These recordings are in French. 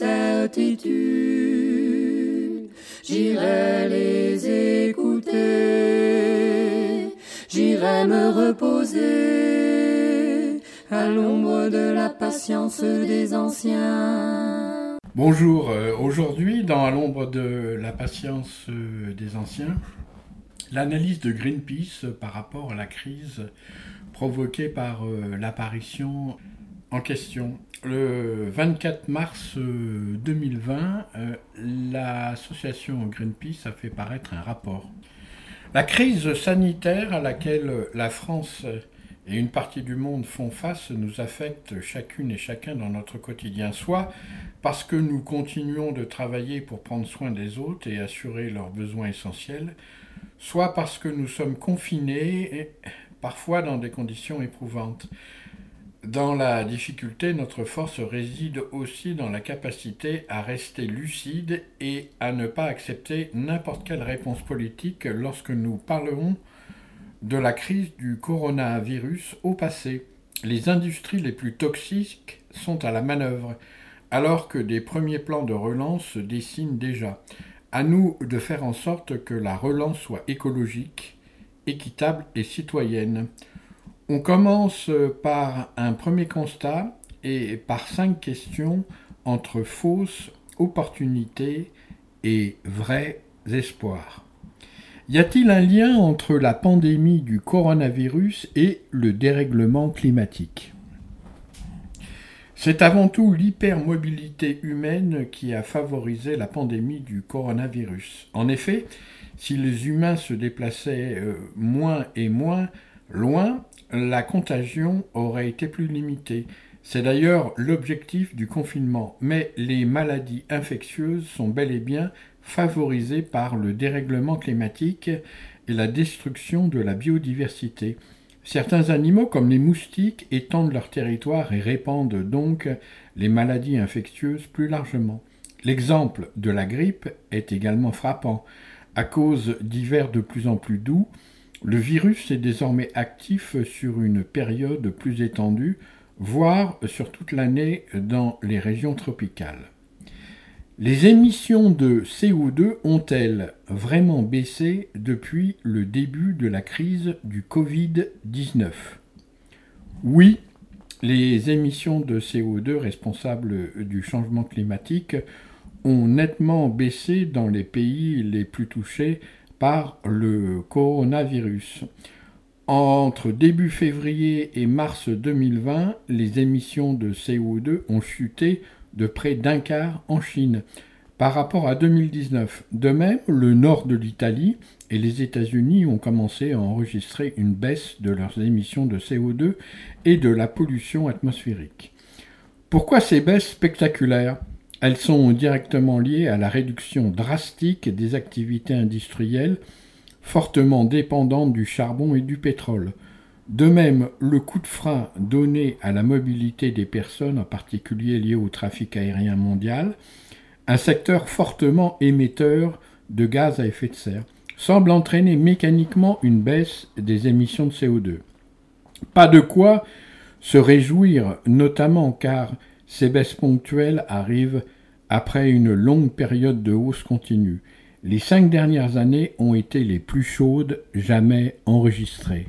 Mes certitudes, j'irai les écouter, j'irai me reposer à l'ombre de la patience des anciens. Bonjour, euh, aujourd'hui dans À l'ombre de la patience euh, des anciens, l'analyse de Greenpeace par rapport à la crise provoquée par euh, l'apparition en question. Le 24 mars euh, 2020, euh, l'association Greenpeace a fait paraître un rapport. La crise sanitaire à laquelle la France et une partie du monde font face nous affecte chacune et chacun dans notre quotidien, soit parce que nous continuons de travailler pour prendre soin des autres et assurer leurs besoins essentiels, soit parce que nous sommes confinés, et parfois dans des conditions éprouvantes. Dans la difficulté, notre force réside aussi dans la capacité à rester lucide et à ne pas accepter n'importe quelle réponse politique lorsque nous parlerons de la crise du coronavirus au passé. Les industries les plus toxiques sont à la manœuvre, alors que des premiers plans de relance se dessinent déjà. À nous de faire en sorte que la relance soit écologique, équitable et citoyenne. On commence par un premier constat et par cinq questions entre fausses opportunités et vrais espoirs. Y a-t-il un lien entre la pandémie du coronavirus et le dérèglement climatique? C'est avant tout l'hypermobilité humaine qui a favorisé la pandémie du coronavirus. En effet, si les humains se déplaçaient euh, moins et moins loin, la contagion aurait été plus limitée. C'est d'ailleurs l'objectif du confinement, mais les maladies infectieuses sont bel et bien favorisées par le dérèglement climatique et la destruction de la biodiversité. Certains animaux, comme les moustiques, étendent leur territoire et répandent donc les maladies infectieuses plus largement. L'exemple de la grippe est également frappant. À cause d'hivers de plus en plus doux, le virus est désormais actif sur une période plus étendue, voire sur toute l'année dans les régions tropicales. Les émissions de CO2 ont-elles vraiment baissé depuis le début de la crise du Covid-19 Oui, les émissions de CO2 responsables du changement climatique ont nettement baissé dans les pays les plus touchés par le coronavirus. Entre début février et mars 2020, les émissions de CO2 ont chuté de près d'un quart en Chine par rapport à 2019. De même, le nord de l'Italie et les États-Unis ont commencé à enregistrer une baisse de leurs émissions de CO2 et de la pollution atmosphérique. Pourquoi ces baisses spectaculaires? Elles sont directement liées à la réduction drastique des activités industrielles fortement dépendantes du charbon et du pétrole. De même, le coup de frein donné à la mobilité des personnes, en particulier lié au trafic aérien mondial, un secteur fortement émetteur de gaz à effet de serre, semble entraîner mécaniquement une baisse des émissions de CO2. Pas de quoi se réjouir, notamment car ces baisses ponctuelles arrivent après une longue période de hausse continue. Les cinq dernières années ont été les plus chaudes jamais enregistrées.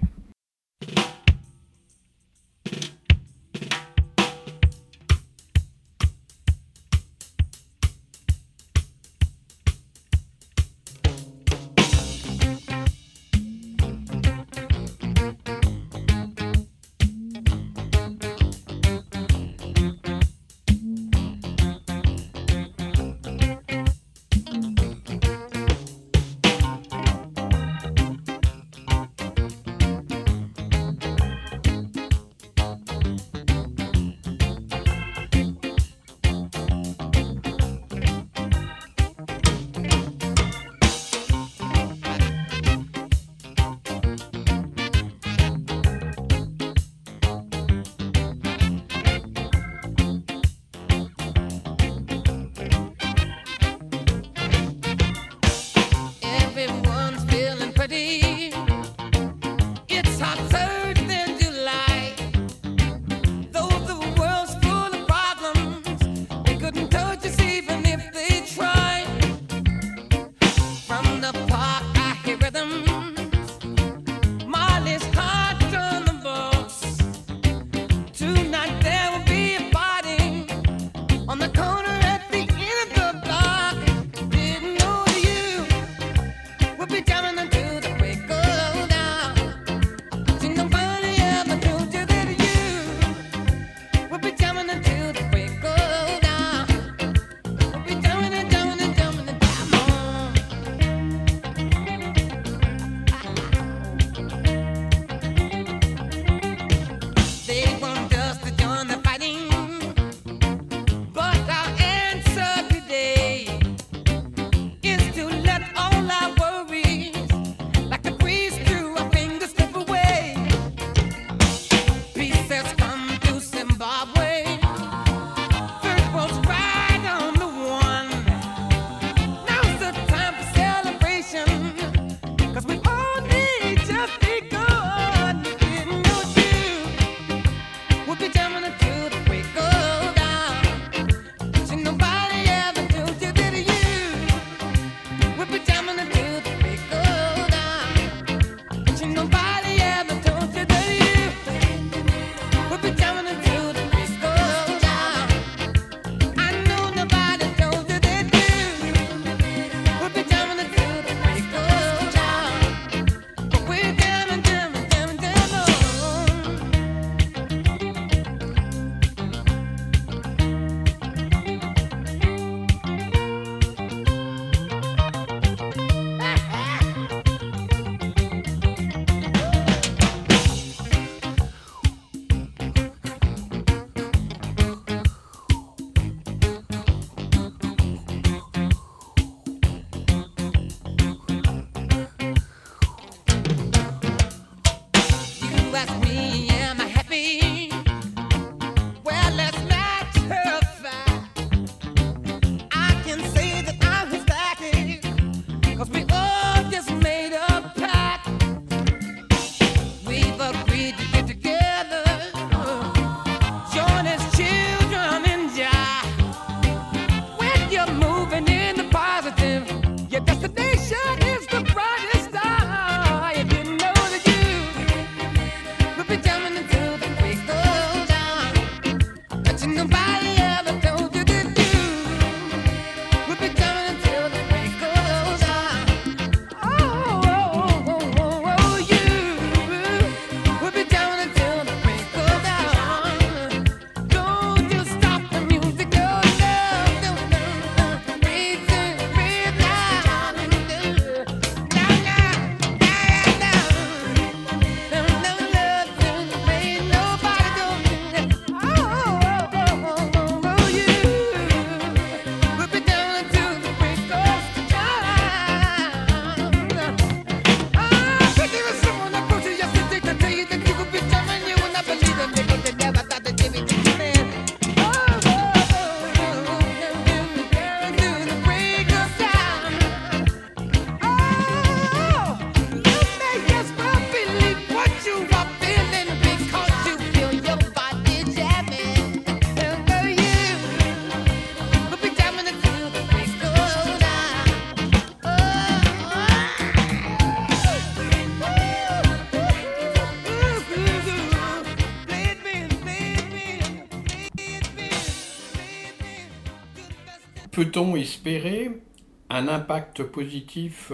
Peut-on espérer un impact positif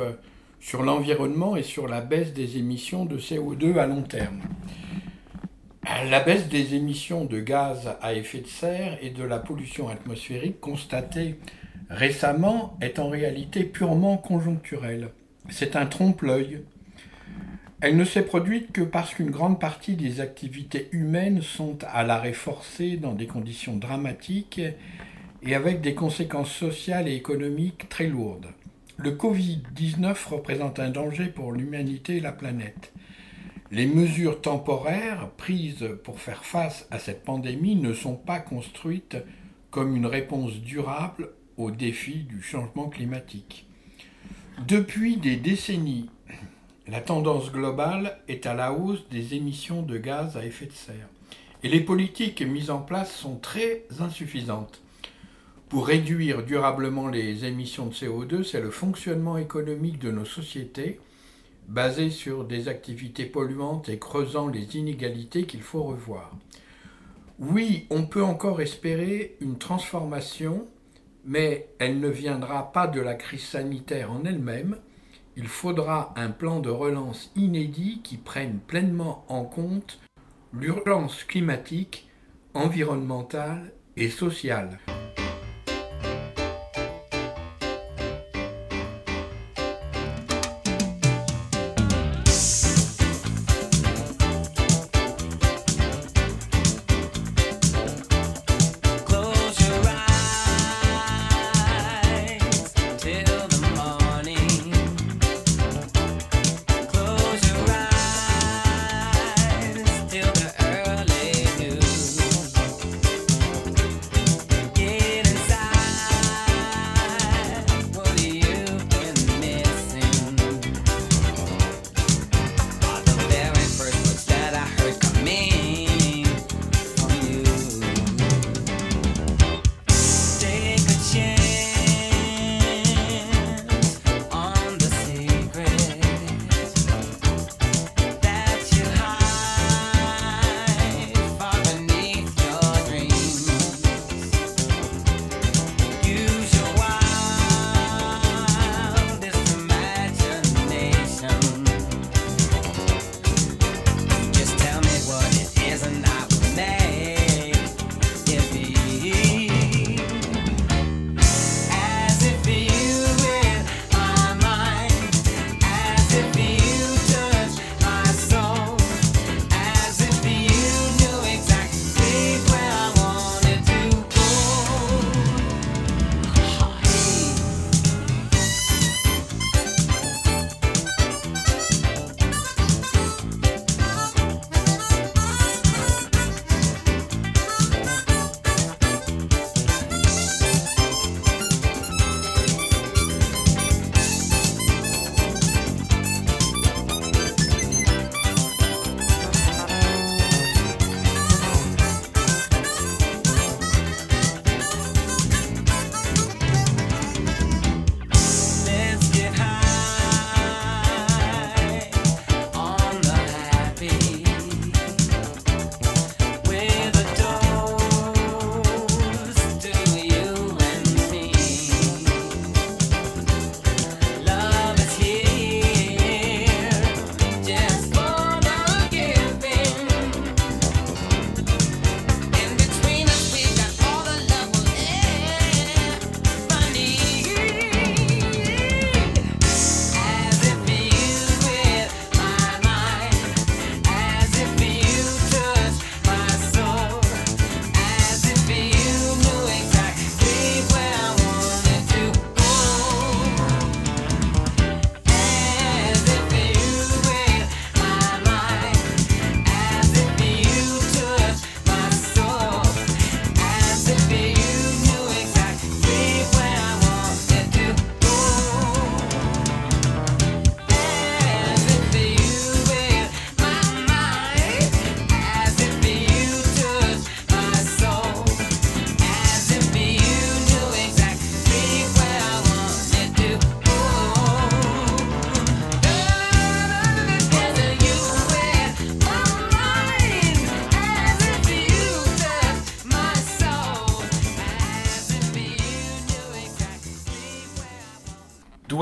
sur l'environnement et sur la baisse des émissions de CO2 à long terme? La baisse des émissions de gaz à effet de serre et de la pollution atmosphérique constatée récemment est en réalité purement conjoncturelle. C'est un trompe-l'œil. Elle ne s'est produite que parce qu'une grande partie des activités humaines sont à l'arrêt forcé dans des conditions dramatiques et avec des conséquences sociales et économiques très lourdes. Le Covid-19 représente un danger pour l'humanité et la planète. Les mesures temporaires prises pour faire face à cette pandémie ne sont pas construites comme une réponse durable aux défis du changement climatique. Depuis des décennies, la tendance globale est à la hausse des émissions de gaz à effet de serre. Et les politiques mises en place sont très insuffisantes. Pour réduire durablement les émissions de CO2, c'est le fonctionnement économique de nos sociétés, basé sur des activités polluantes et creusant les inégalités qu'il faut revoir. Oui, on peut encore espérer une transformation, mais elle ne viendra pas de la crise sanitaire en elle-même. Il faudra un plan de relance inédit qui prenne pleinement en compte l'urgence climatique, environnementale et sociale.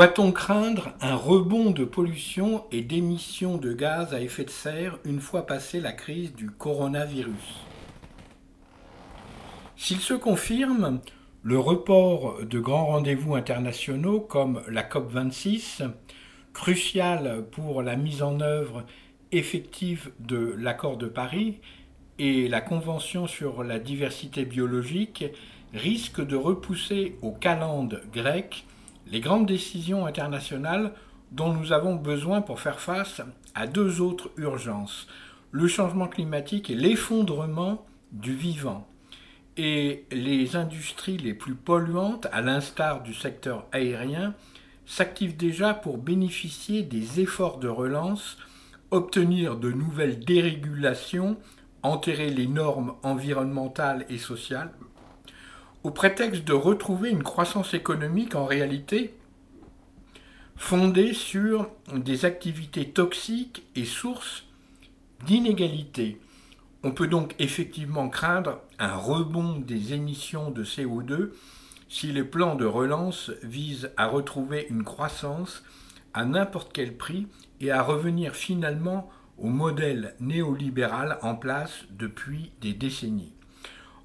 Doit-on craindre un rebond de pollution et d'émissions de gaz à effet de serre une fois passée la crise du coronavirus? S'il se confirme, le report de grands rendez-vous internationaux comme la COP26, crucial pour la mise en œuvre effective de l'accord de Paris et la Convention sur la diversité biologique, risque de repousser au calende grec les grandes décisions internationales dont nous avons besoin pour faire face à deux autres urgences, le changement climatique et l'effondrement du vivant. Et les industries les plus polluantes, à l'instar du secteur aérien, s'activent déjà pour bénéficier des efforts de relance, obtenir de nouvelles dérégulations, enterrer les normes environnementales et sociales, au prétexte de retrouver une croissance économique en réalité fondée sur des activités toxiques et sources d'inégalités. On peut donc effectivement craindre un rebond des émissions de CO2 si les plans de relance visent à retrouver une croissance à n'importe quel prix et à revenir finalement au modèle néolibéral en place depuis des décennies.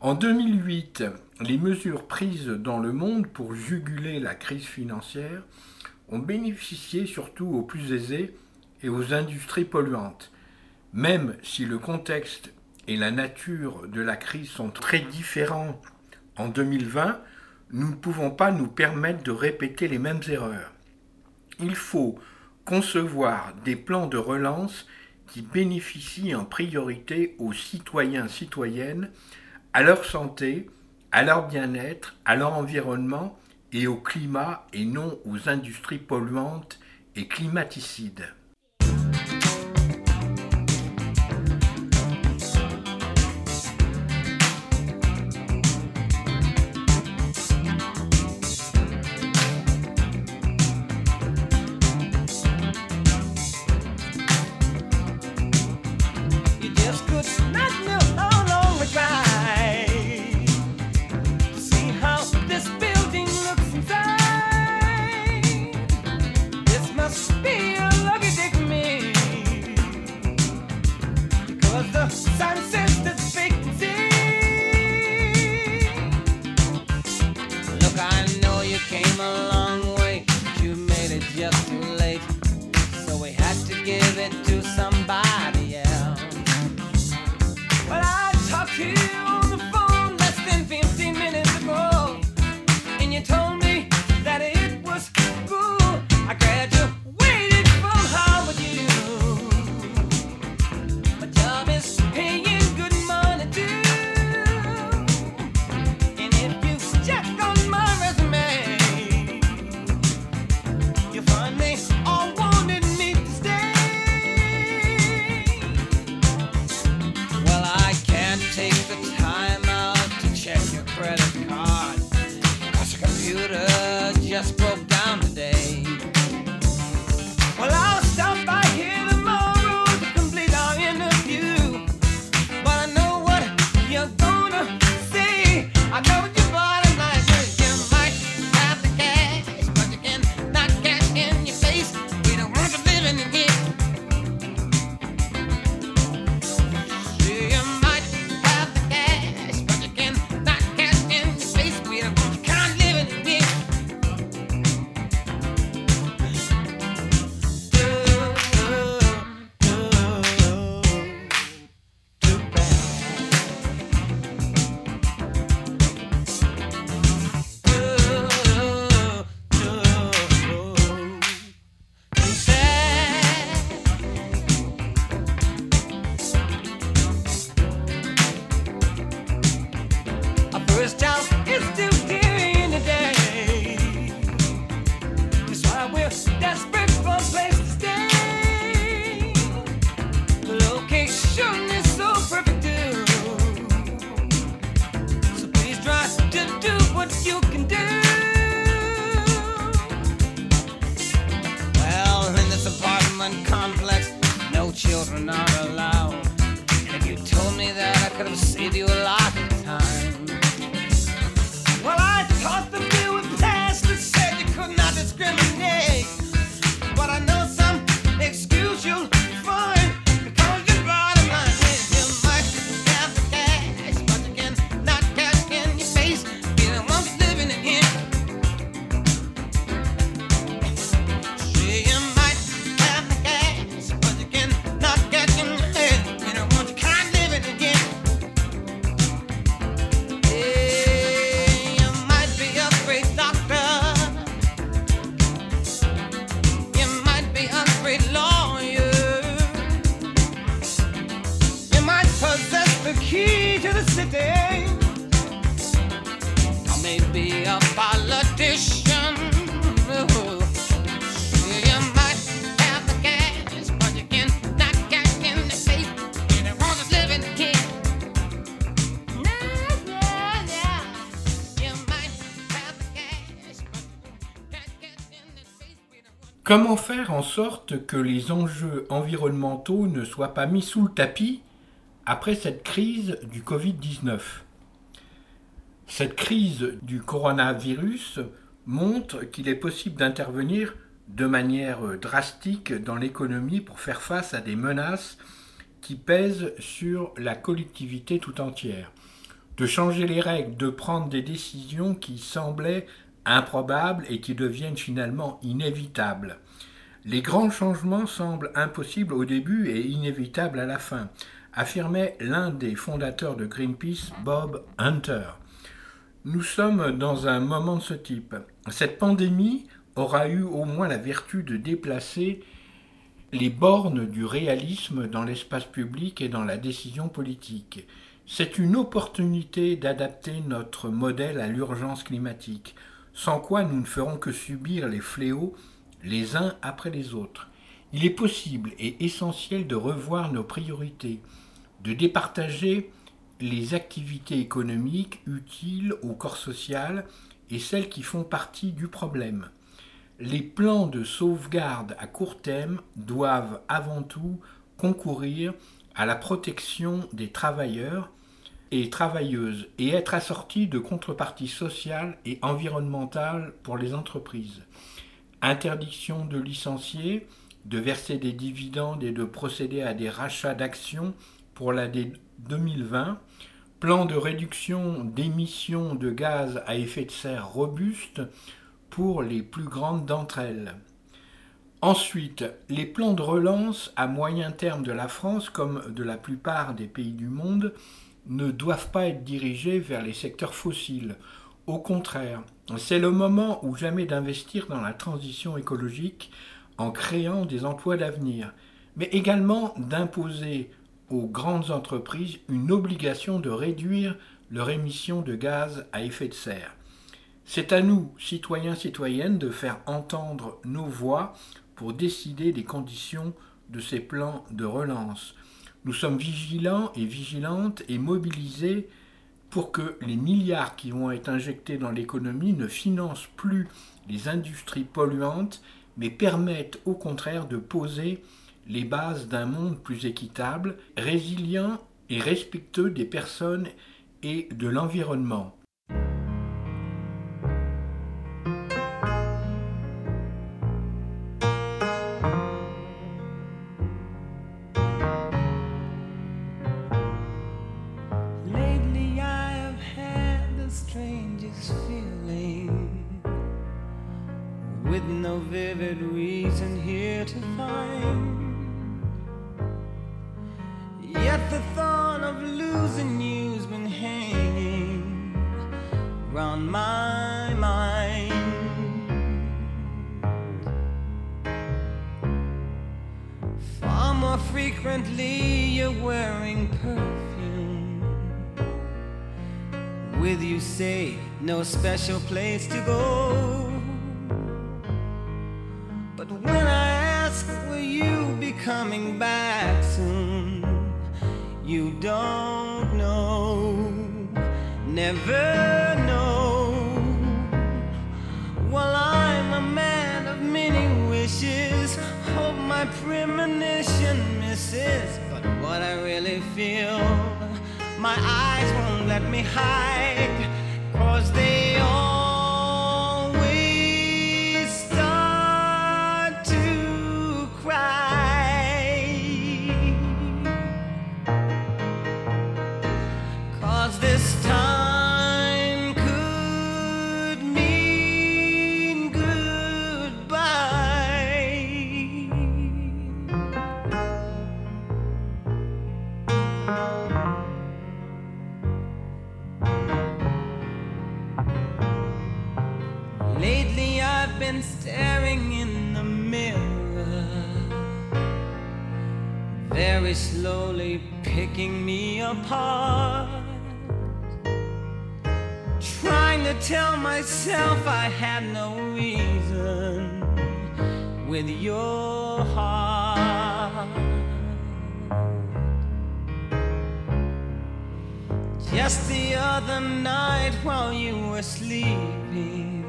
En 2008, les mesures prises dans le monde pour juguler la crise financière ont bénéficié surtout aux plus aisés et aux industries polluantes. Même si le contexte et la nature de la crise sont très différents en 2020, nous ne pouvons pas nous permettre de répéter les mêmes erreurs. Il faut concevoir des plans de relance qui bénéficient en priorité aux citoyens citoyennes à leur santé, à leur bien-être, à leur environnement et au climat et non aux industries polluantes et climaticides. Comment faire en sorte que les enjeux environnementaux ne soient pas mis sous le tapis après cette crise du Covid-19 Cette crise du coronavirus montre qu'il est possible d'intervenir de manière drastique dans l'économie pour faire face à des menaces qui pèsent sur la collectivité tout entière, de changer les règles, de prendre des décisions qui semblaient improbables et qui deviennent finalement inévitables. Les grands changements semblent impossibles au début et inévitables à la fin, affirmait l'un des fondateurs de Greenpeace, Bob Hunter. Nous sommes dans un moment de ce type. Cette pandémie aura eu au moins la vertu de déplacer les bornes du réalisme dans l'espace public et dans la décision politique. C'est une opportunité d'adapter notre modèle à l'urgence climatique, sans quoi nous ne ferons que subir les fléaux les uns après les autres. Il est possible et essentiel de revoir nos priorités, de départager les activités économiques utiles au corps social et celles qui font partie du problème. Les plans de sauvegarde à court terme doivent avant tout concourir à la protection des travailleurs et travailleuses et être assortis de contreparties sociales et environnementales pour les entreprises. Interdiction de licencier, de verser des dividendes et de procéder à des rachats d'actions pour l'année 2020, plan de réduction d'émissions de gaz à effet de serre robuste pour les plus grandes d'entre elles. Ensuite, les plans de relance à moyen terme de la France, comme de la plupart des pays du monde, ne doivent pas être dirigés vers les secteurs fossiles. Au contraire, c'est le moment ou jamais d'investir dans la transition écologique en créant des emplois d'avenir, mais également d'imposer aux grandes entreprises une obligation de réduire leur émission de gaz à effet de serre. C'est à nous, citoyens, citoyennes, de faire entendre nos voix pour décider des conditions de ces plans de relance. Nous sommes vigilants et vigilantes et mobilisés pour que les milliards qui vont être injectés dans l'économie ne financent plus les industries polluantes, mais permettent au contraire de poser les bases d'un monde plus équitable, résilient et respectueux des personnes et de l'environnement. With no vivid reason here to find. Yet the thought of losing you's been hanging round my mind. Far more frequently, you're wearing perfume. With you, say, no special place to go. But when I ask, will you be coming back soon? You don't know, never know. Well, I'm a man of many wishes. Hope my premonition misses. But what I really feel, my eyes won't let me hide. 'Cause they all. Slowly picking me apart. Trying to tell myself I had no reason with your heart. Just the other night while you were sleeping,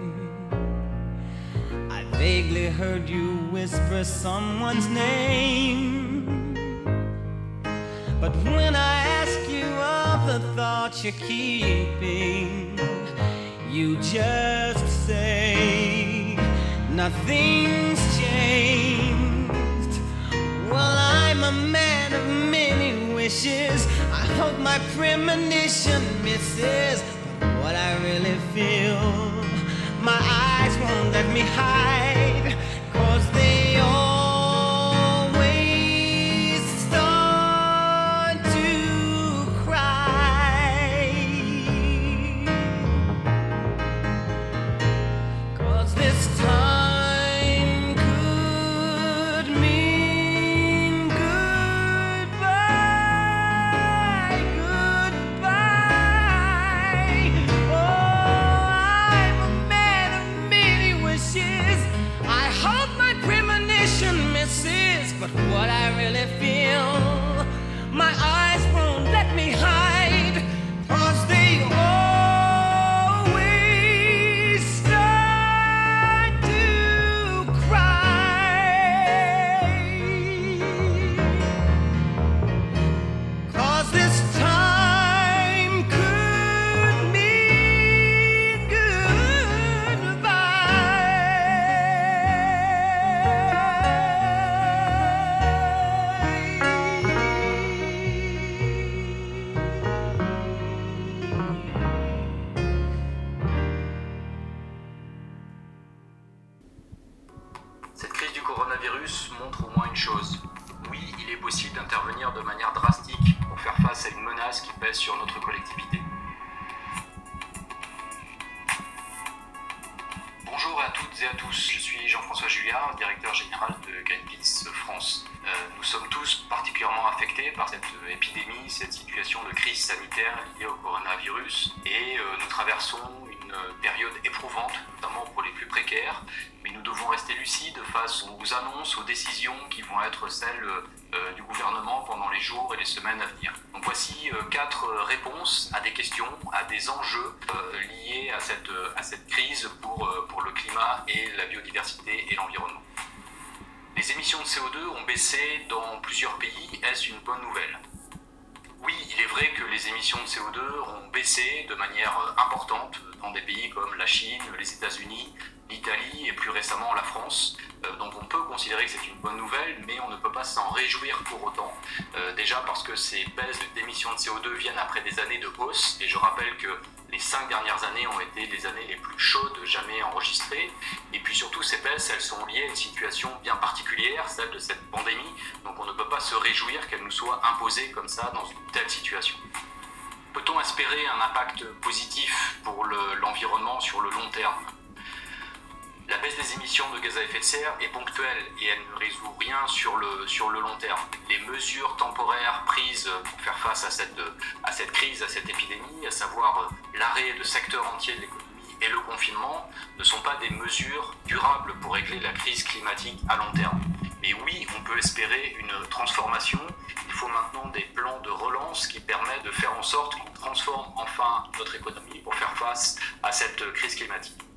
I vaguely heard you whisper someone's name. But when I ask you of the thoughts you're keeping, you just say nothing's changed. Well, I'm a man of many wishes. I hope my premonition misses. What I really feel, my eyes won't let me hide. Être celles euh, du gouvernement pendant les jours et les semaines à venir. Donc voici euh, quatre euh, réponses à des questions, à des enjeux euh, liés à cette, euh, à cette crise pour, euh, pour le climat et la biodiversité et l'environnement. Les émissions de CO2 ont baissé dans plusieurs pays. Est-ce une bonne nouvelle? Oui, il est vrai que les émissions de CO2 ont baissé de manière euh, importante dans des pays comme la Chine, les États-Unis, l'Italie et plus récemment la France. Euh, donc on peut considérer que c'est une bonne nouvelle, mais on ne peut pas s'en réjouir pour autant. Euh, déjà parce que ces baisses d'émissions de CO2 viennent après des années de hausse, et je rappelle que les cinq dernières années ont été les années les plus chaudes jamais enregistrées. Et puis surtout, ces baisses, elles sont liées à une situation bien particulière, celle de cette pandémie. Donc on ne peut pas se réjouir qu'elle nous soit imposée comme ça dans une telle situation. Peut-on espérer un impact positif pour le- l'environnement sur le long terme? La baisse des émissions de gaz à effet de serre est ponctuelle et elle ne résout rien sur le, sur le long terme. Les mesures temporaires prises pour faire face à cette, à cette crise, à cette épidémie, à savoir l'arrêt de secteurs entiers de l'économie et le confinement, ne sont pas des mesures durables pour régler la crise climatique à long terme. Mais oui, on peut espérer une transformation. Il faut maintenant des plans de relance qui permettent de faire en sorte qu'on transforme enfin notre économie pour faire face à cette crise climatique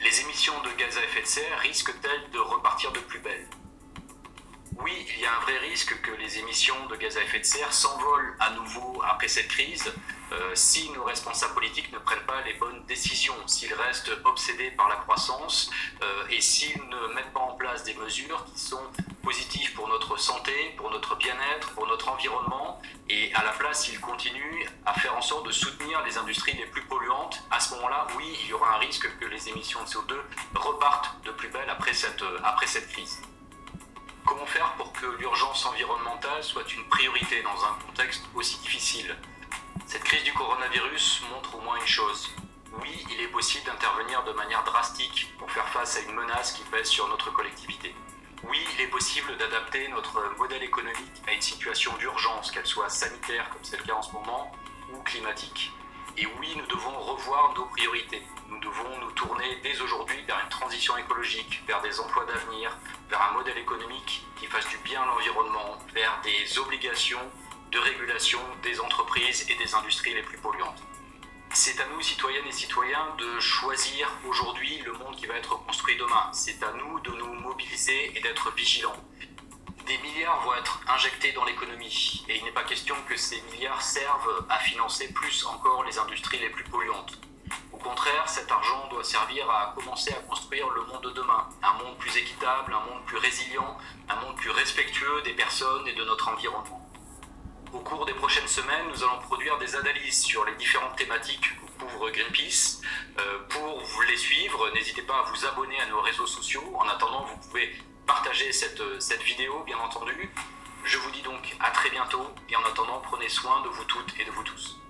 les émissions de gaz à effet de serre risquent-elles de repartir de plus belle? Oui, il y a un vrai risque que les émissions de gaz à effet de serre s'envolent à nouveau après cette crise euh, si nos responsables politiques ne prennent pas les bonnes décisions, s'ils restent obsédés par la croissance euh, et s'ils ne mettent pas en place des mesures qui sont positives pour notre santé, pour notre bien-être, pour notre environnement, et à la place, s'ils continuent à faire en sorte de soutenir les industries les plus polluantes, à ce moment-là, oui, il y aura un risque que les émissions de CO2 repartent de plus belle après euh, après cette crise. Comment faire pour que l'urgence environnementale soit une priorité dans un contexte aussi difficile? Cette crise du coronavirus montre au moins une chose. Oui, il est possible d'intervenir de manière drastique pour faire face à une menace qui pèse sur notre collectivité. Oui, il est possible d'adapter notre modèle économique à une situation d'urgence, qu'elle soit sanitaire, comme c'est le cas en ce moment, ou climatique. Et oui, nous devons revoir nos priorités. Nous devons nous tourner dès aujourd'hui vers une transition écologique, vers des emplois d'avenir, vers un modèle économique qui fasse du bien à l'environnement, vers des obligations de régulation des entreprises et des industries les plus polluantes. C'est à nous, citoyennes et citoyens, de choisir aujourd'hui le monde qui va être construit demain. C'est à nous de nous mobiliser et d'être vigilants. Des milliards vont être injectés dans l'économie et il n'est pas question que ces milliards servent à financer plus encore les industries les plus polluantes. Au contraire, cet argent doit servir à commencer à construire le monde de demain, un monde plus équitable, un monde plus résilient, un monde plus respectueux des personnes et de notre environnement. Au cours des prochaines semaines, nous allons produire des analyses sur les différentes thématiques que couvre Greenpeace. Euh, pour les suivre, n'hésitez pas à vous abonner à nos réseaux sociaux. En attendant, vous pouvez partager cette, cette vidéo, bien entendu. Je vous dis donc à très bientôt et en attendant, prenez soin de vous toutes et de vous tous.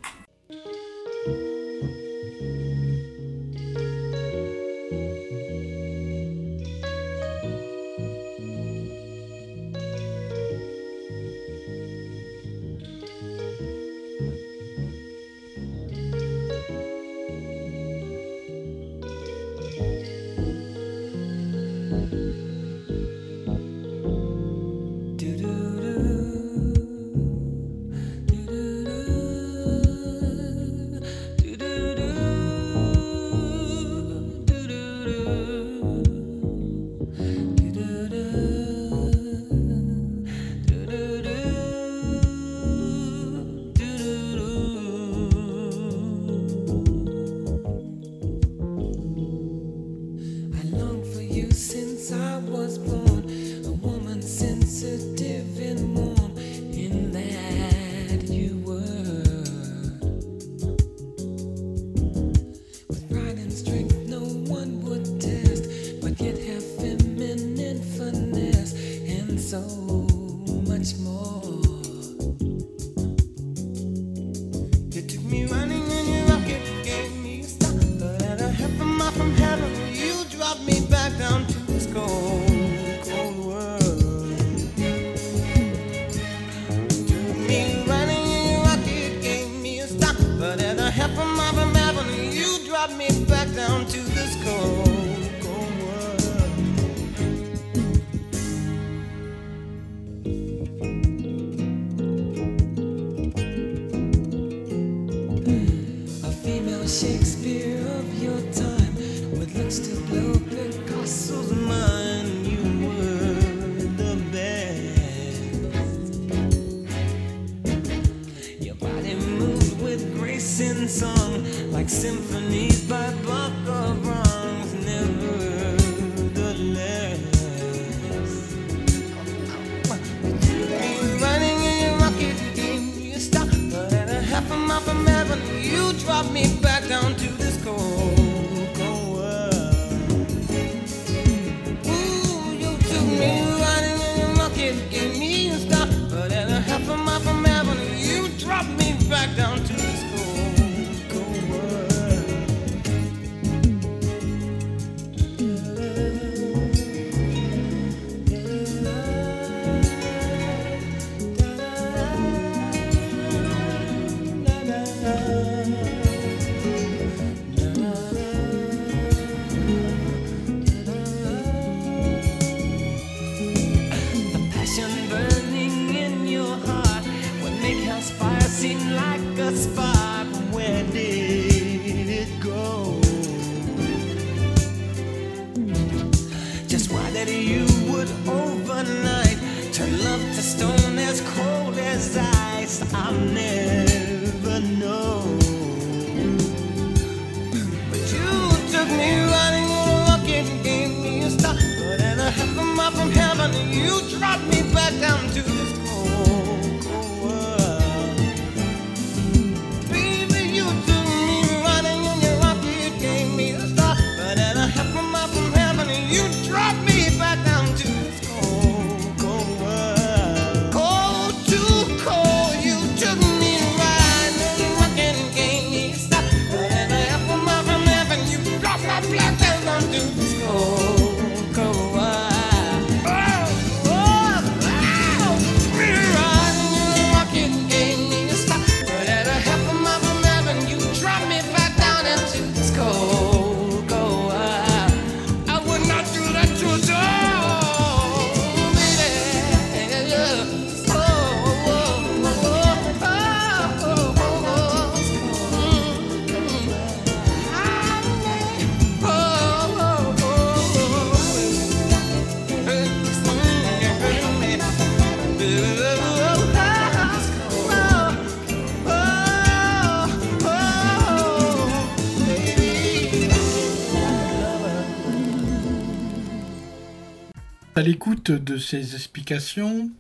À l'écoute de ces explications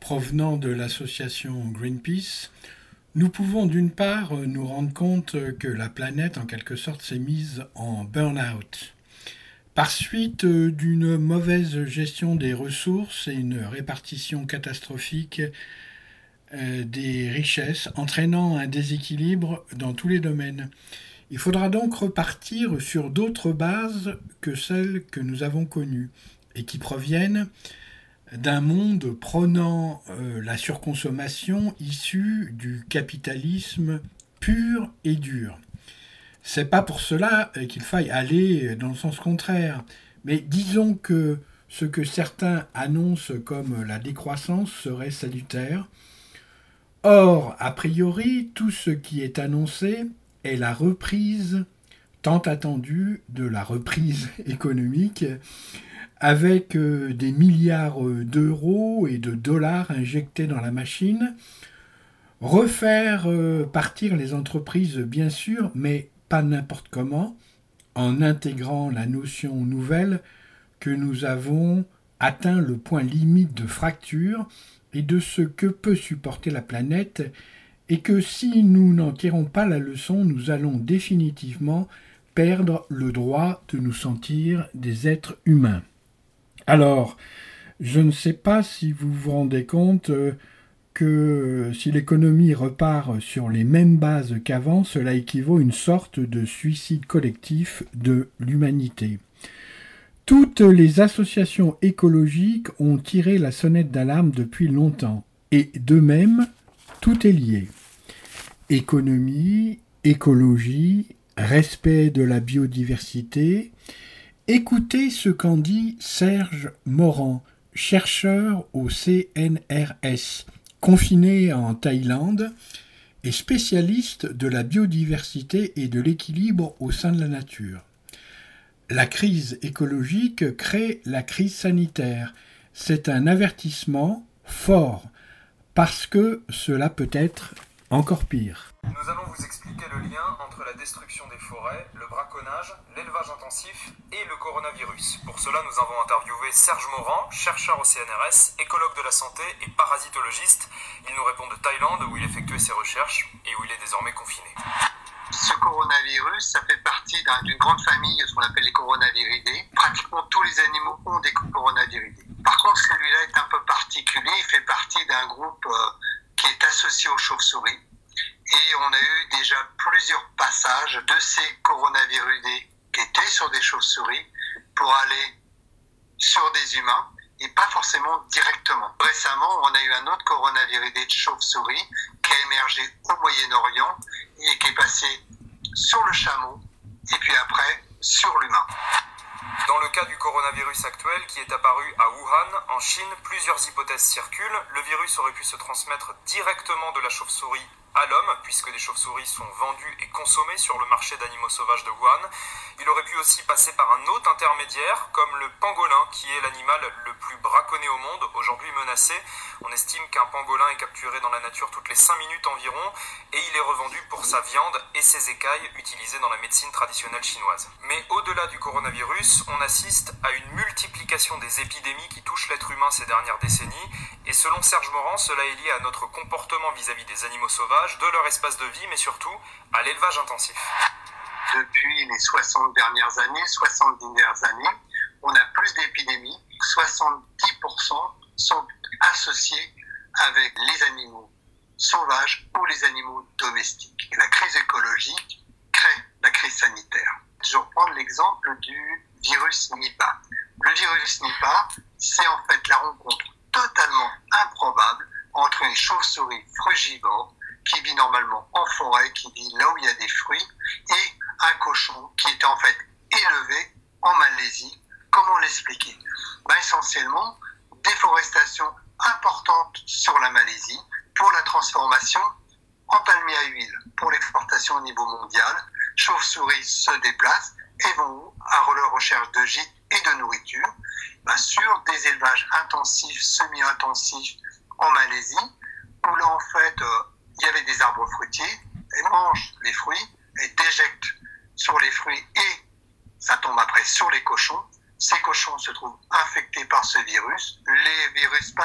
provenant de l'association Greenpeace, nous pouvons d'une part nous rendre compte que la planète en quelque sorte s'est mise en burn-out par suite d'une mauvaise gestion des ressources et une répartition catastrophique euh, des richesses entraînant un déséquilibre dans tous les domaines. Il faudra donc repartir sur d'autres bases que celles que nous avons connues et qui proviennent d'un monde prônant euh, la surconsommation issue du capitalisme pur et dur. C'est pas pour cela euh, qu'il faille aller dans le sens contraire, mais disons que ce que certains annoncent comme la décroissance serait salutaire. Or, a priori, tout ce qui est annoncé est la reprise tant attendue de la reprise économique avec euh, des milliards euh, d'euros et de dollars injectés dans la machine, refaire euh, partir les entreprises bien sûr, mais pas n'importe comment, en intégrant la notion nouvelle que nous avons atteint le point limite de fracture et de ce que peut supporter la planète, et que si nous n'en tirons pas la leçon, nous allons définitivement perdre le droit de nous sentir des êtres humains. Alors, je ne sais pas si vous vous rendez compte euh, que si l'économie repart sur les mêmes bases qu'avant, cela équivaut à une sorte de suicide collectif de l'humanité. Toutes les associations écologiques ont tiré la sonnette d'alarme depuis longtemps, et de même, tout est lié. Économie, écologie, respect de la biodiversité, Écoutez ce qu'en dit Serge Morand, chercheur au CNRS, confiné en Thaïlande et spécialiste de la biodiversité et de l'équilibre au sein de la nature. La crise écologique crée la crise sanitaire. C'est un avertissement fort parce que cela peut être encore pire. Nous allons vous expliquer le lien entre la destruction des forêts, le braconnage, l'élevage intensif et le coronavirus. Pour cela, nous avons interviewé Serge Morand, chercheur au CNRS, écologue de la santé et parasitologiste. Il nous répond de Thaïlande où il effectuait ses recherches et où il est désormais confiné. Ce coronavirus, ça fait partie d'une grande famille, ce qu'on appelle les coronaviridés. Pratiquement tous les animaux ont des coronaviridés. Par contre, celui-là est un peu particulier. Il fait partie d'un groupe euh, qui est associé aux chauves-souris et on a eu déjà plusieurs passages de ces coronavirus qui étaient sur des chauves-souris pour aller sur des humains et pas forcément directement. Récemment, on a eu un autre coronavirus de chauve-souris qui a émergé au Moyen-Orient et qui est passé sur le chameau et puis après sur l'humain. Dans le cas du coronavirus actuel qui est apparu à Wuhan, en Chine, plusieurs hypothèses circulent. Le virus aurait pu se transmettre directement de la chauve-souris à l'homme, puisque des chauves-souris sont vendues et consommées sur le marché d'animaux sauvages de Wuhan. Il aurait pu aussi passer par un autre intermédiaire, comme le pangolin, qui est l'animal le plus braconné au monde, aujourd'hui menacé. On estime qu'un pangolin est capturé dans la nature toutes les 5 minutes environ, et il est revendu pour sa viande et ses écailles utilisées dans la médecine traditionnelle chinoise. Mais au-delà du coronavirus, on assiste à une multiplication des épidémies qui touchent l'être humain ces dernières décennies, et selon Serge Morand, cela est lié à notre comportement vis-à-vis -vis des animaux sauvages de leur espace de vie, mais surtout à l'élevage intensif. Depuis les 60 dernières années, 70 dernières années, on a plus d'épidémies. 70% sont associés avec les animaux sauvages ou les animaux domestiques. la crise écologique crée la crise sanitaire. Je vais reprendre l'exemple du virus Nipah. Le virus Nipah, c'est en fait la rencontre totalement improbable entre une chauve-souris frugivore qui vit normalement en forêt, qui vit là où il y a des fruits, et un cochon qui était en fait élevé en Malaisie. Comment l'expliquer? Ben, Essentiellement, déforestation importante sur la Malaisie pour la transformation en palmier à huile pour l'exportation au niveau mondial. Chauves-souris se déplacent et vont à leur recherche de gîtes et de nourriture sur des élevages intensifs, semi-intensifs en Malaisie, où là en fait euh, il y avait des arbres fruitiers, elles mangent les fruits, elles déjectent sur les fruits et ça tombe après sur les cochons. Ces cochons se trouvent infectés par ce virus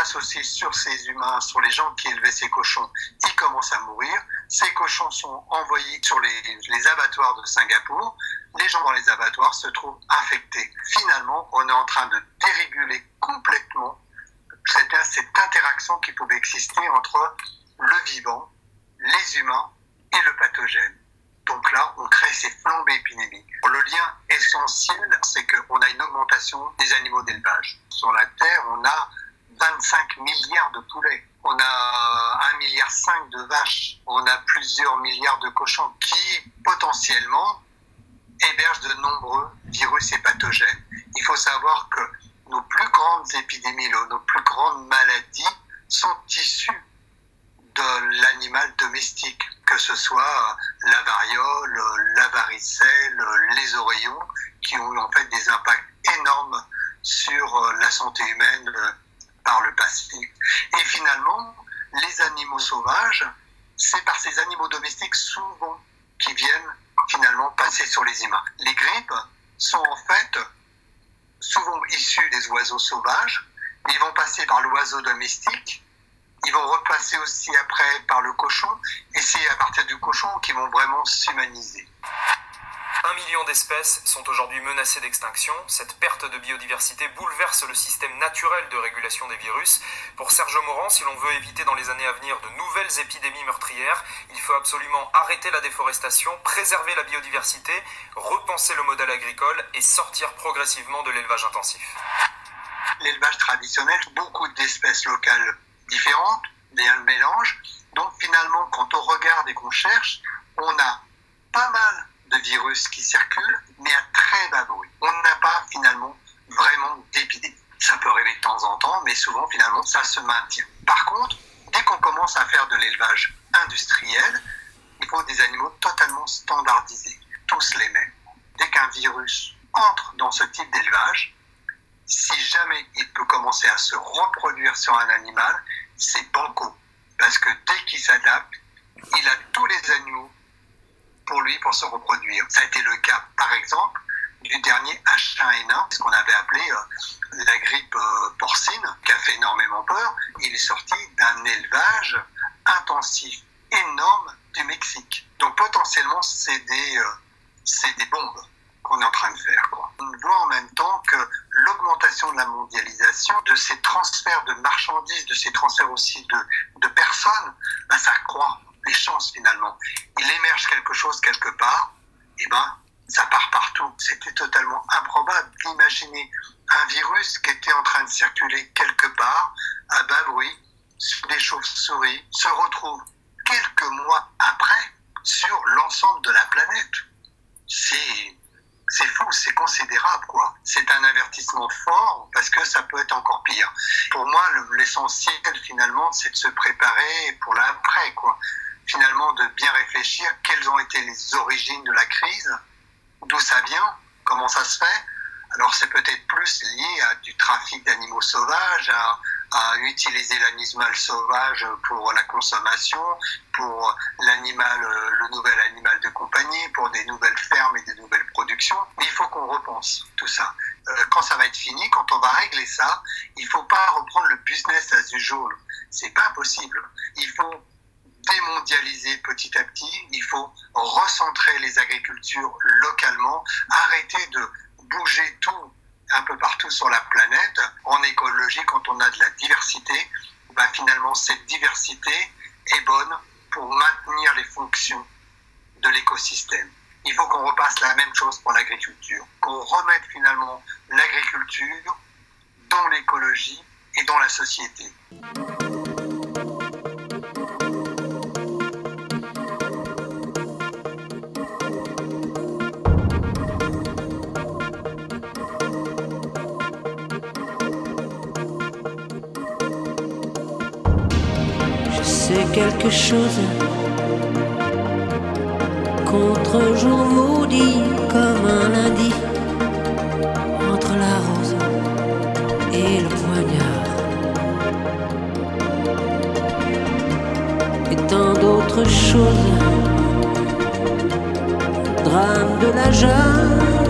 associé sur ces humains, sur les gens qui élevaient ces cochons, ils commencent à mourir. Ces cochons sont envoyés sur les, les abattoirs de Singapour. Les gens dans les abattoirs se trouvent infectés. Finalement, on est en train de déréguler complètement cette, cette interaction qui pouvait exister entre le vivant, les humains et le pathogène. Donc là, on crée ces flambées épidémiques. Le lien essentiel, c'est qu'on a une augmentation des animaux d'élevage. Sur la Terre, on a 25 milliards de poulets. On a 1,5 milliard de vaches. On a plusieurs milliards de cochons qui, potentiellement, hébergent de nombreux virus et pathogènes. Il faut savoir que nos plus grandes épidémies, nos plus grandes maladies sont issues de l'animal domestique, que ce soit la variole, la varicelle, les oreillons, qui ont en fait des impacts énormes sur la santé humaine par le passé. Et finalement, les animaux sauvages, c'est par ces animaux domestiques souvent qui viennent finalement passer sur les humains. Les grippes sont en fait souvent issues des oiseaux sauvages, mais ils vont passer par l'oiseau domestique ils vont repasser aussi après par le cochon, et c'est à partir du cochon qu'ils vont vraiment s'humaniser. Un million d'espèces sont aujourd'hui menacées d'extinction. Cette perte de biodiversité bouleverse le système naturel de régulation des virus. Pour Serge Morand, si l'on veut éviter dans les années à venir de nouvelles épidémies meurtrières, il faut absolument arrêter la déforestation, préserver la biodiversité, repenser le modèle agricole et sortir progressivement de l'élevage intensif. L'élevage traditionnel, beaucoup d'espèces locales différentes, mais un mélange. Donc finalement, quand on regarde et qu'on cherche, on a pas mal de virus qui circulent, mais à très bas bruit. On n'a pas finalement vraiment d'épidémie. Ça peut arriver de temps en temps, mais souvent finalement ça se maintient. Par contre, dès qu'on commence à faire de l'élevage industriel, il faut des animaux totalement standardisés, tous les mêmes. Dès qu'un virus entre dans ce type d'élevage, si jamais il peut commencer à se reproduire sur un animal, c'est banco. Parce que dès qu'il s'adapte, il a tous les animaux pour lui pour se reproduire. Ça a été le cas, par exemple, du dernier H1N1, ce qu'on avait appelé euh, la grippe euh, porcine, qui a fait énormément peur. Il est sorti d'un élevage intensif énorme du Mexique. Donc potentiellement, c'est des, euh, des bombes qu'on est en train de faire. On voit en même temps que l'augmentation de la mondialisation, de ces transferts de marchandises, de ces transferts aussi de, de personnes, ben, ça croît les chances finalement. Il émerge quelque chose quelque part, et ben ça part partout. C'était totalement improbable d'imaginer un virus qui était en train de circuler quelque part, à bas bruit, sur des chauves-souris, se retrouve quelques mois après sur l'ensemble de la planète. C'est c'est fou, c'est considérable, quoi. C'est un avertissement fort parce que ça peut être encore pire. Pour moi, l'essentiel, finalement, c'est de se préparer pour l'après, quoi. Finalement, de bien réfléchir quelles ont été les origines de la crise, d'où ça vient, comment ça se fait. Alors, c'est peut-être plus lié à du trafic d'animaux sauvages, à, utiliser l'animal sauvage pour la consommation, pour l'animal, le nouvel animal de compagnie, pour des nouvelles fermes et des nouvelles productions. Mais il faut qu'on repense tout ça. Euh, quand ça va être fini, quand on va régler ça, il faut pas reprendre le business as usual. C'est pas possible. Il faut démondialiser petit à petit. Il faut recentrer les agricultures localement, arrêter de bouger tout un peu partout sur la planète. En écologie, quand on a de la diversité, bah finalement cette diversité est bonne pour maintenir les fonctions de l'écosystème. Il faut qu'on repasse la même chose pour l'agriculture, qu'on remette finalement l'agriculture dans l'écologie et dans la société. Quelque chose contre-jour maudit comme un lundi entre la rose et le poignard. Et tant d'autres choses drame de la jalousie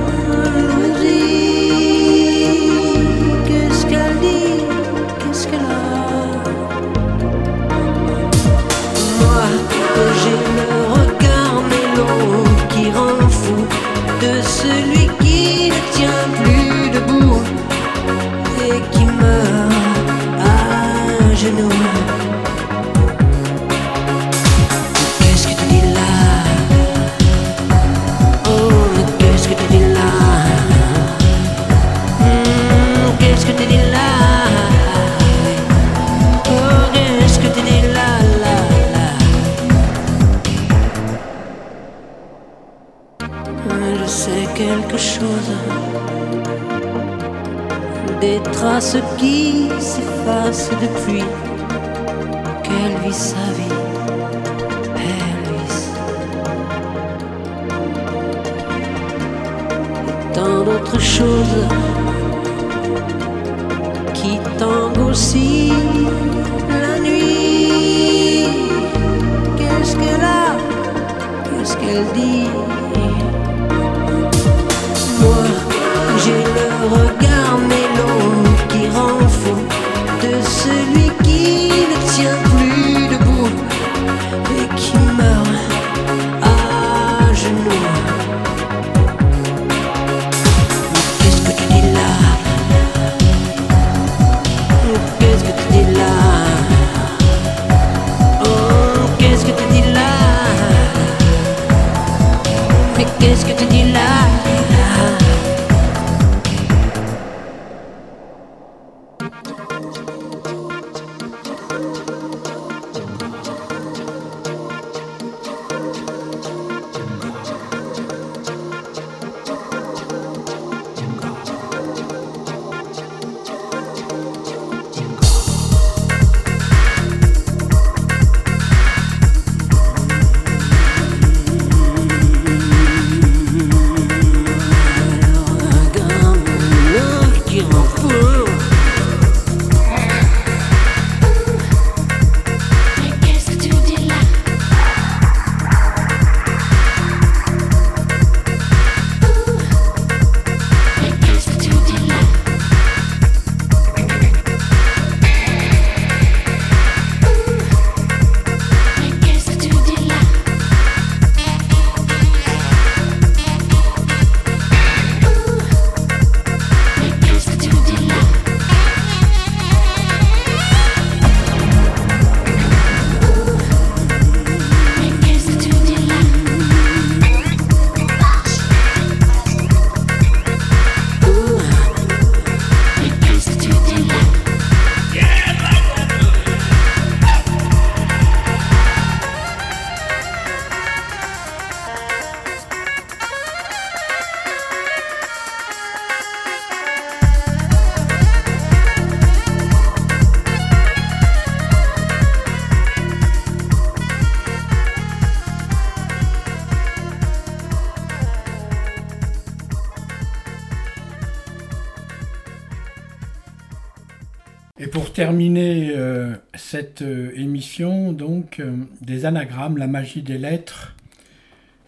Et pour terminer euh, cette euh, émission, donc, euh, des anagrammes, la magie des lettres,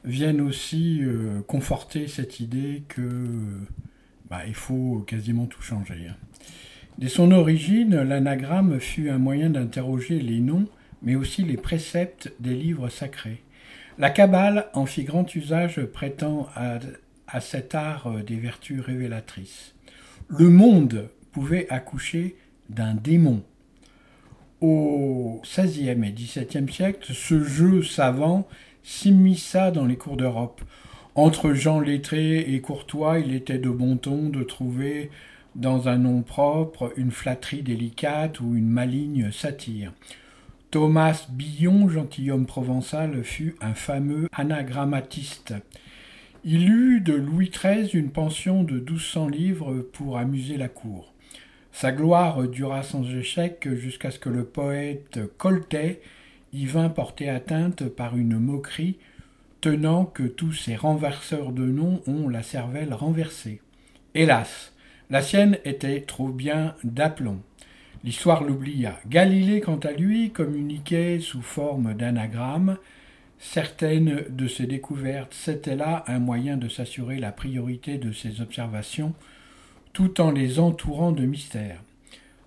viennent aussi conforter cette idée que bah, il faut quasiment tout changer. hein. Dès son origine, l'anagramme fut un moyen d'interroger les noms, mais aussi les préceptes des livres sacrés. La Kabbale en fit grand usage prétend à, cet art des vertus révélatrices. Le monde pouvait accoucher d'un démon. Au XVIe et XVIIe siècle, ce jeu savant s'immisça dans les cours d'Europe. Entre gens lettrés et courtois, il était de bon ton de trouver dans un nom propre une flatterie délicate ou une maligne satire. Thomas Billon, gentilhomme provençal, fut un fameux anagrammatiste. Il eut de Louis XIII une pension de 1200 livres pour amuser la cour. Sa gloire dura sans échec jusqu'à ce que le poète Coltet y vint porter atteinte par une moquerie tenant que tous ces renverseurs de noms ont la cervelle renversée. Hélas, la sienne était trop bien d'aplomb. L'histoire l'oublia. Galilée, quant à lui, communiquait sous forme d'anagramme. Certaines de ses découvertes, c'était là un moyen de s'assurer la priorité de ses observations, tout en les entourant de mystères.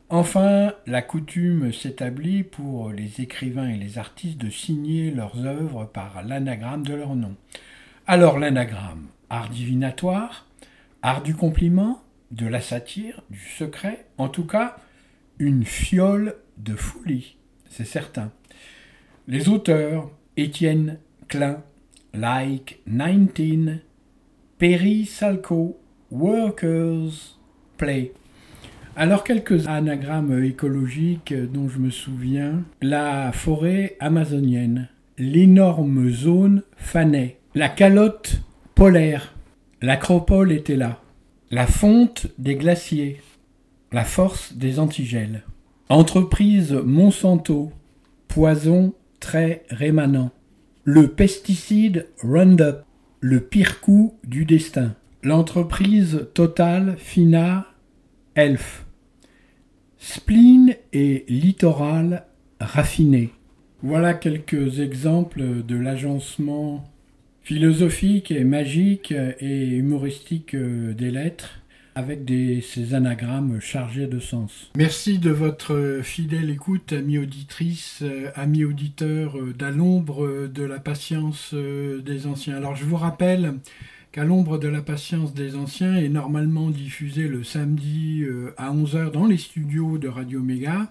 Enfin, la coutume s'établit pour les écrivains et les artistes de signer leurs œuvres par l'anagramme de leur nom. Alors l'anagramme, art divinatoire, art du compliment, de la satire, du secret, en tout cas, une fiole de folie, c'est certain. Les auteurs, Étienne Klein, Like 19, Perry Salco, Workers, Alors quelques anagrammes écologiques dont je me souviens. La forêt amazonienne, l'énorme zone fanait, la calotte polaire, l'acropole était là, la fonte des glaciers, la force des antigels. Entreprise Monsanto, poison très rémanent. Le pesticide Roundup, le pire coup du destin. L'entreprise Total Fina Elf. Spleen et littoral raffiné. Voilà quelques exemples de l'agencement philosophique et magique et humoristique des lettres avec ces anagrammes chargés de sens. Merci de votre fidèle écoute, amis auditrices, amis auditeurs d'à l'ombre de la patience des anciens. Alors je vous rappelle qu'à l'ombre de la patience des anciens est normalement diffusé le samedi à 11h dans les studios de Radio Méga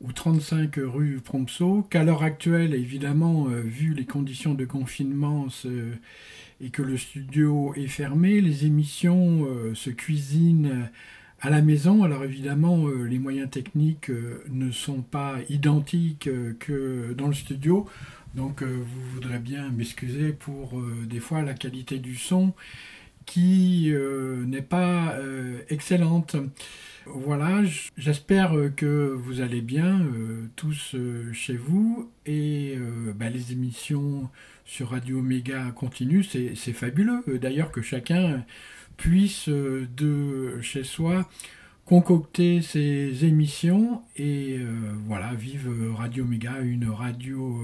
ou 35 rue Prompso, qu'à l'heure actuelle, évidemment, vu les conditions de confinement, et que le studio est fermé, les émissions euh, se cuisinent à la maison. Alors évidemment, euh, les moyens techniques euh, ne sont pas identiques que dans le studio. Donc vous voudrez bien m'excuser pour des fois la qualité du son qui n'est pas excellente. Voilà, j'espère que vous allez bien tous chez vous et bah, les émissions sur Radio Méga continue, c'est fabuleux. Euh, d'ailleurs que chacun puisse euh, de chez soi concocter ses émissions et euh, voilà, vive Radio Méga, une radio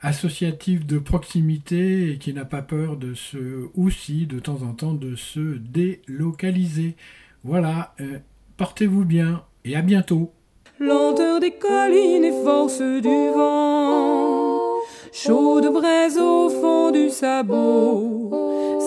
associative de proximité et qui n'a pas peur de se aussi de temps en temps de se délocaliser. Voilà, portez-vous bien et à bientôt. Chaude braise au fond du sabot,